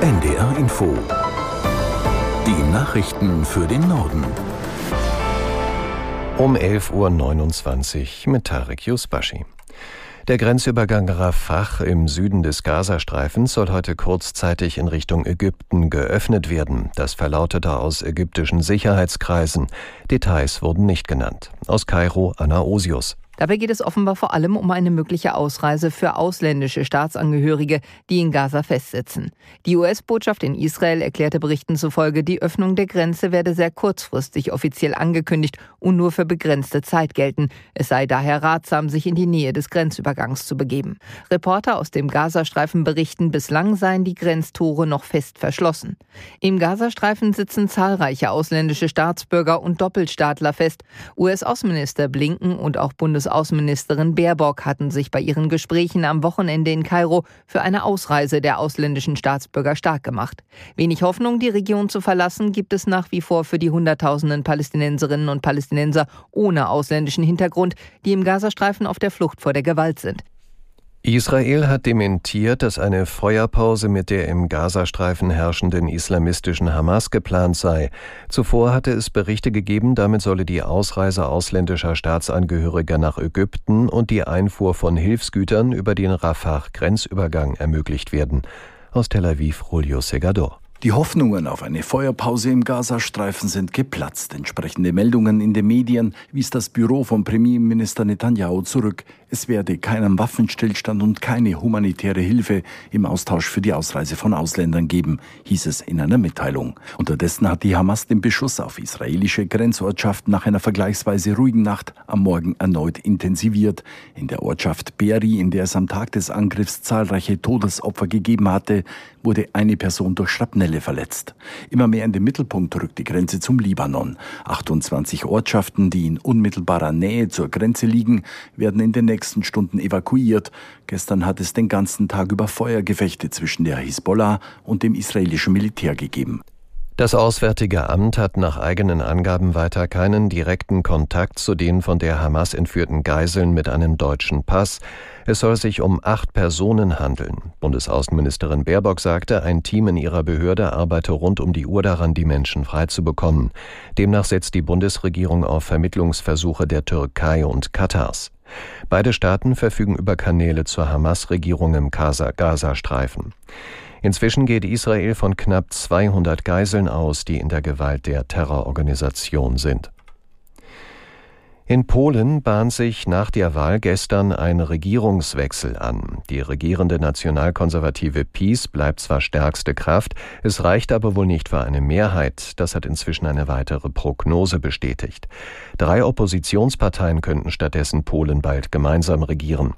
NDR Info. Die Nachrichten für den Norden. Um 11.29 Uhr mit Tarek Yusbashi. Der Grenzübergang Rafah im Süden des Gazastreifens soll heute kurzzeitig in Richtung Ägypten geöffnet werden. Das verlautete aus ägyptischen Sicherheitskreisen. Details wurden nicht genannt. Aus Kairo Anna Osius. Dabei geht es offenbar vor allem um eine mögliche Ausreise für ausländische Staatsangehörige, die in Gaza festsitzen. Die US-Botschaft in Israel erklärte Berichten zufolge, die Öffnung der Grenze werde sehr kurzfristig offiziell angekündigt und nur für begrenzte Zeit gelten. Es sei daher ratsam, sich in die Nähe des Grenzübergangs zu begeben. Reporter aus dem Gazastreifen berichten, bislang seien die Grenztore noch fest verschlossen. Im Gazastreifen sitzen zahlreiche ausländische Staatsbürger und Doppelstaatler fest. US-Außenminister Blinken und auch Bundes Bundesaußenministerin Baerbock hatten sich bei ihren Gesprächen am Wochenende in Kairo für eine Ausreise der ausländischen Staatsbürger stark gemacht. Wenig Hoffnung, die Region zu verlassen, gibt es nach wie vor für die Hunderttausenden Palästinenserinnen und Palästinenser ohne ausländischen Hintergrund, die im Gazastreifen auf der Flucht vor der Gewalt sind. Israel hat dementiert, dass eine Feuerpause mit der im Gazastreifen herrschenden islamistischen Hamas geplant sei. Zuvor hatte es Berichte gegeben, damit solle die Ausreise ausländischer Staatsangehöriger nach Ägypten und die Einfuhr von Hilfsgütern über den Rafah-Grenzübergang ermöglicht werden. Aus Tel Aviv, Julio Segador. Die Hoffnungen auf eine Feuerpause im Gazastreifen sind geplatzt. Entsprechende Meldungen in den Medien wies das Büro von Premierminister Netanyahu zurück. Es werde keinen Waffenstillstand und keine humanitäre Hilfe im Austausch für die Ausreise von Ausländern geben, hieß es in einer Mitteilung. Unterdessen hat die Hamas den Beschuss auf israelische Grenzortschaften nach einer vergleichsweise ruhigen Nacht am Morgen erneut intensiviert. In der Ortschaft Beri, in der es am Tag des Angriffs zahlreiche Todesopfer gegeben hatte, wurde eine Person durch Schrapnelle verletzt. Immer mehr in den Mittelpunkt rückt die Grenze zum Libanon. 28 Ortschaften, die in unmittelbarer Nähe zur Grenze liegen, werden in den nächsten Stunden evakuiert. Gestern hat es den ganzen Tag über Feuergefechte zwischen der Hisbollah und dem israelischen Militär gegeben. Das Auswärtige Amt hat nach eigenen Angaben weiter keinen direkten Kontakt zu den von der Hamas entführten Geiseln mit einem deutschen Pass. Es soll sich um acht Personen handeln. Bundesaußenministerin Baerbock sagte, ein Team in ihrer Behörde arbeite rund um die Uhr daran, die Menschen freizubekommen. Demnach setzt die Bundesregierung auf Vermittlungsversuche der Türkei und Katars. Beide Staaten verfügen über Kanäle zur Hamas-Regierung im Gaza-Streifen. Inzwischen geht Israel von knapp 200 Geiseln aus, die in der Gewalt der Terrororganisation sind. In Polen bahnt sich nach der Wahl gestern ein Regierungswechsel an. Die regierende nationalkonservative PiS bleibt zwar stärkste Kraft, es reicht aber wohl nicht für eine Mehrheit. Das hat inzwischen eine weitere Prognose bestätigt. Drei Oppositionsparteien könnten stattdessen Polen bald gemeinsam regieren.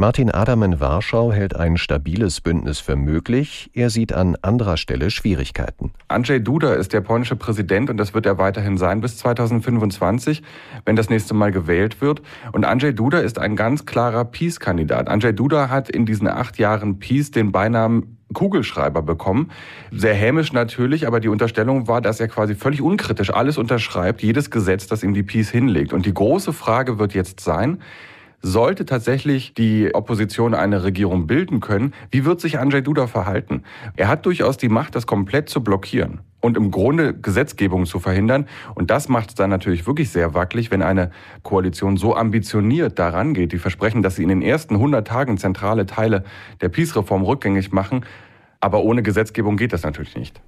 Martin Adam in Warschau hält ein stabiles Bündnis für möglich. Er sieht an anderer Stelle Schwierigkeiten. Andrzej Duda ist der polnische Präsident und das wird er weiterhin sein bis 2025, wenn das nächste Mal gewählt wird. Und Andrzej Duda ist ein ganz klarer Peace-Kandidat. Andrzej Duda hat in diesen acht Jahren Peace den Beinamen Kugelschreiber bekommen. Sehr hämisch natürlich, aber die Unterstellung war, dass er quasi völlig unkritisch alles unterschreibt, jedes Gesetz, das ihm die Peace hinlegt. Und die große Frage wird jetzt sein, sollte tatsächlich die Opposition eine Regierung bilden können, wie wird sich Andrzej Duda verhalten? Er hat durchaus die Macht, das komplett zu blockieren und im Grunde Gesetzgebung zu verhindern. Und das macht es dann natürlich wirklich sehr wackelig, wenn eine Koalition so ambitioniert daran geht. Die versprechen, dass sie in den ersten 100 Tagen zentrale Teile der Peace-Reform rückgängig machen. Aber ohne Gesetzgebung geht das natürlich nicht.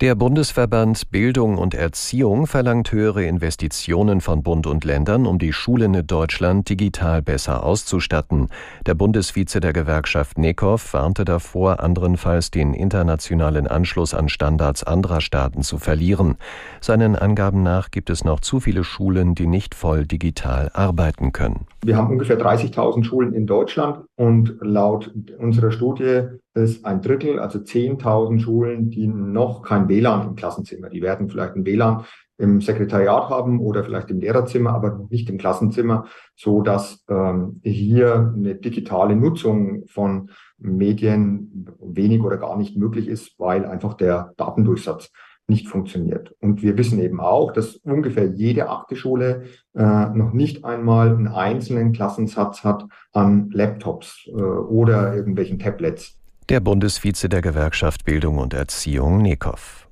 Der Bundesverband Bildung und Erziehung verlangt höhere Investitionen von Bund und Ländern, um die Schulen in Deutschland digital besser auszustatten. Der Bundesvize der Gewerkschaft Nekow warnte davor, anderenfalls den internationalen Anschluss an Standards anderer Staaten zu verlieren. Seinen Angaben nach gibt es noch zu viele Schulen, die nicht voll digital arbeiten können. Wir haben ungefähr 30.000 Schulen in Deutschland und laut unserer Studie ist ein Drittel, also 10.000 Schulen, die noch kein WLAN im Klassenzimmer. Die werden vielleicht ein WLAN im Sekretariat haben oder vielleicht im Lehrerzimmer, aber nicht im Klassenzimmer, so dass ähm, hier eine digitale Nutzung von Medien wenig oder gar nicht möglich ist, weil einfach der Datendurchsatz nicht funktioniert. Und wir wissen eben auch, dass ungefähr jede achte Schule äh, noch nicht einmal einen einzelnen Klassensatz hat an Laptops äh, oder irgendwelchen Tablets. Der Bundesvize der Gewerkschaft Bildung und Erziehung Nekow.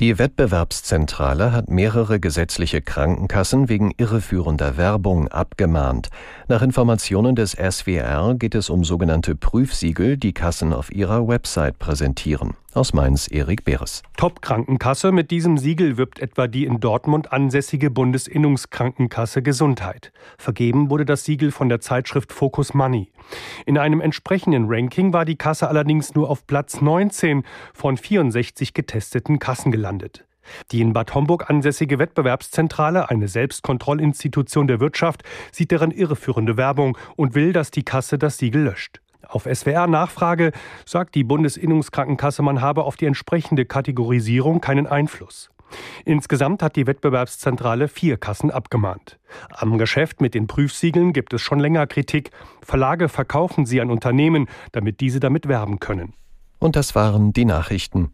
Die Wettbewerbszentrale hat mehrere gesetzliche Krankenkassen wegen irreführender Werbung abgemahnt. Nach Informationen des SWR geht es um sogenannte Prüfsiegel, die Kassen auf ihrer Website präsentieren. Aus Mainz Erik Beres. Top-Krankenkasse. Mit diesem Siegel wirbt etwa die in Dortmund ansässige Bundesinnungskrankenkasse Gesundheit. Vergeben wurde das Siegel von der Zeitschrift Focus Money. In einem entsprechenden Ranking war die Kasse allerdings nur auf Platz 19 von 64 getesteten Kassen gelandet. Die in Bad Homburg ansässige Wettbewerbszentrale, eine Selbstkontrollinstitution der Wirtschaft, sieht darin irreführende Werbung und will, dass die Kasse das Siegel löscht. Auf SWR-Nachfrage sagt die Bundesinnungskrankenkasse, man habe auf die entsprechende Kategorisierung keinen Einfluss. Insgesamt hat die Wettbewerbszentrale vier Kassen abgemahnt. Am Geschäft mit den Prüfsiegeln gibt es schon länger Kritik. Verlage verkaufen sie an Unternehmen, damit diese damit werben können. Und das waren die Nachrichten.